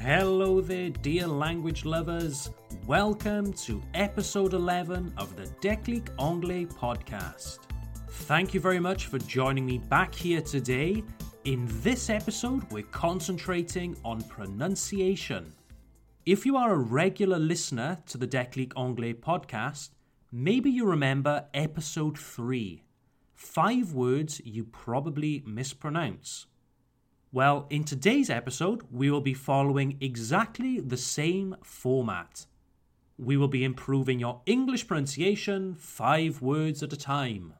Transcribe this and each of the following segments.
Hello there, dear language lovers. Welcome to episode 11 of the Déclic Anglais podcast. Thank you very much for joining me back here today. In this episode, we're concentrating on pronunciation. If you are a regular listener to the Déclic Anglais podcast, maybe you remember episode 3 Five words you probably mispronounce. Well, in today's episode, we will be following exactly the same format. We will be improving your English pronunciation five words at a time.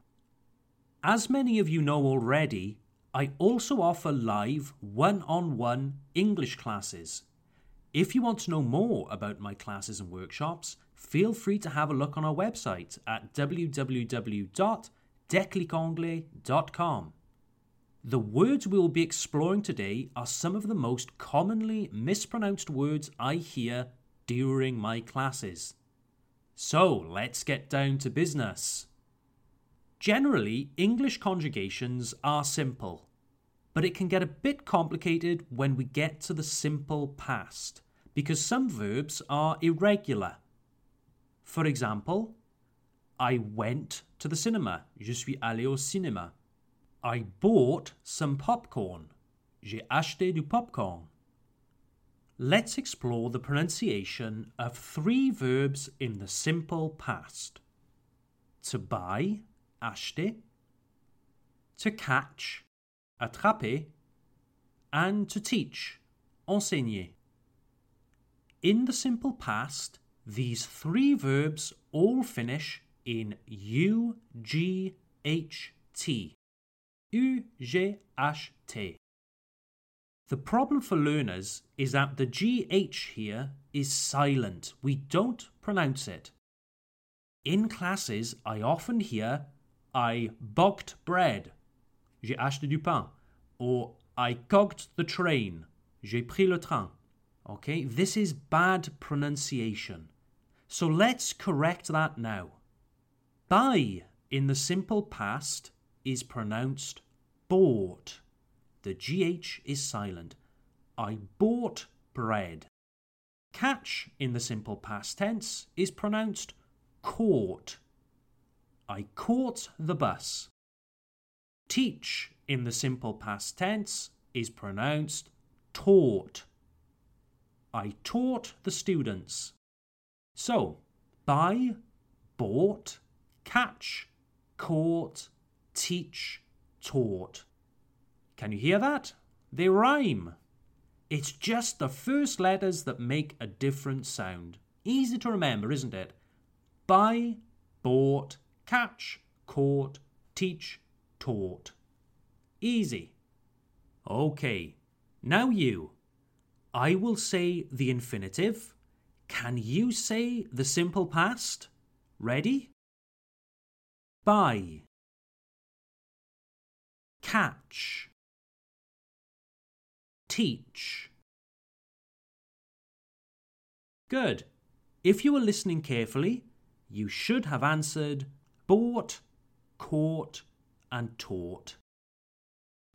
As many of you know already, I also offer live one on one English classes. If you want to know more about my classes and workshops, feel free to have a look on our website at www.declicanglais.com. The words we will be exploring today are some of the most commonly mispronounced words I hear during my classes. So let's get down to business. Generally, English conjugations are simple, but it can get a bit complicated when we get to the simple past because some verbs are irregular. For example, I went to the cinema. Je suis allé au cinéma. I bought some popcorn. J'ai acheté du popcorn. Let's explore the pronunciation of three verbs in the simple past. To buy, acheter. To catch, attraper. And to teach, enseigner. In the simple past, these three verbs all finish in U, G, H, T. U-G-H-T. The problem for learners is that the GH here is silent. We don't pronounce it. In classes, I often hear, I bogged bread, j'ai acheté du pain, or I cogged the train, j'ai pris le train. Okay, this is bad pronunciation. So let's correct that now. Buy in the simple past is pronounced bought. The GH is silent. I bought bread. Catch in the simple past tense is pronounced caught. I caught the bus. Teach in the simple past tense is pronounced taught. I taught the students. So, buy, bought, catch, caught, teach, taught. Can you hear that? They rhyme. It's just the first letters that make a different sound. Easy to remember, isn't it? Buy, bought, catch, caught, teach, taught. Easy. Okay, now you. I will say the infinitive. Can you say the simple past? Ready? Buy catch, teach. Good. If you were listening carefully, you should have answered bought, caught, and taught.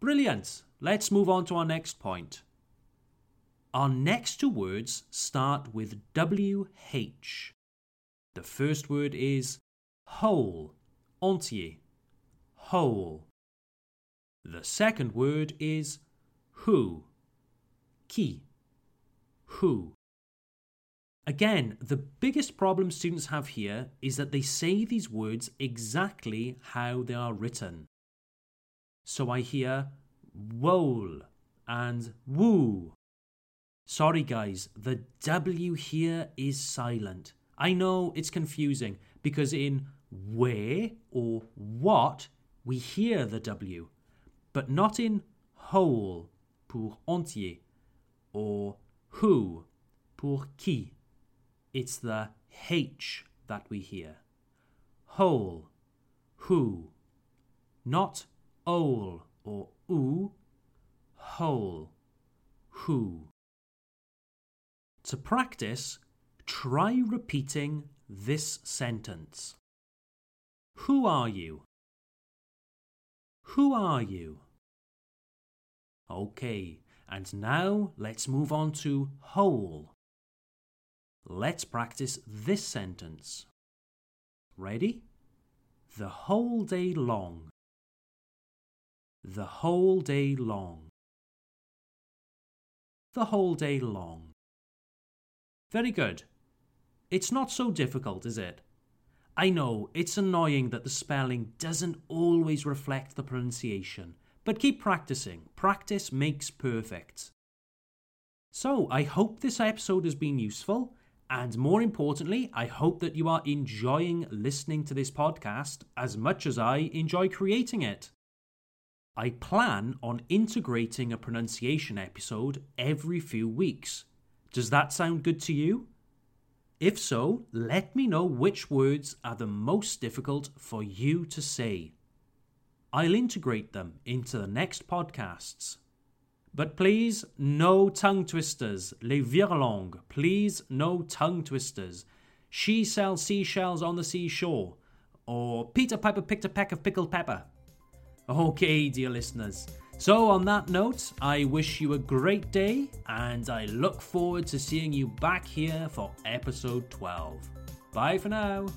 Brilliant. Let's move on to our next point. Our next two words start with WH. The first word is whole, entier, whole. The second word is who. Qui. Who. Again, the biggest problem students have here is that they say these words exactly how they are written. So I hear wole and woo. Sorry guys, the W here is silent. I know it's confusing because in where or what we hear the W but not in whole pour entier or who pour qui. It's the H that we hear. Whole, who, not ol or oo, whole, who. To practice, try repeating this sentence. Who are you? Who are you? Okay, And now let's move on to whole. Let's practice this sentence. Ready? The whole day long. The whole day long. The whole day long. Very good. It's not so difficult, is it? I know it's annoying that the spelling doesn't always reflect the pronunciation, but keep practicing. Practice makes perfect. So, I hope this episode has been useful, and more importantly, I hope that you are enjoying listening to this podcast as much as I enjoy creating it. I plan on integrating a pronunciation episode every few weeks. Does that sound good to you? If so, let me know which words are the most difficult for you to say. I'll integrate them into the next podcasts. But please, no tongue twisters. Les virlangues. Please, no tongue twisters. She sells seashells on the seashore. Or Peter Piper picked a peck of pickled pepper. Okay, dear listeners. So, on that note, I wish you a great day and I look forward to seeing you back here for episode 12. Bye for now.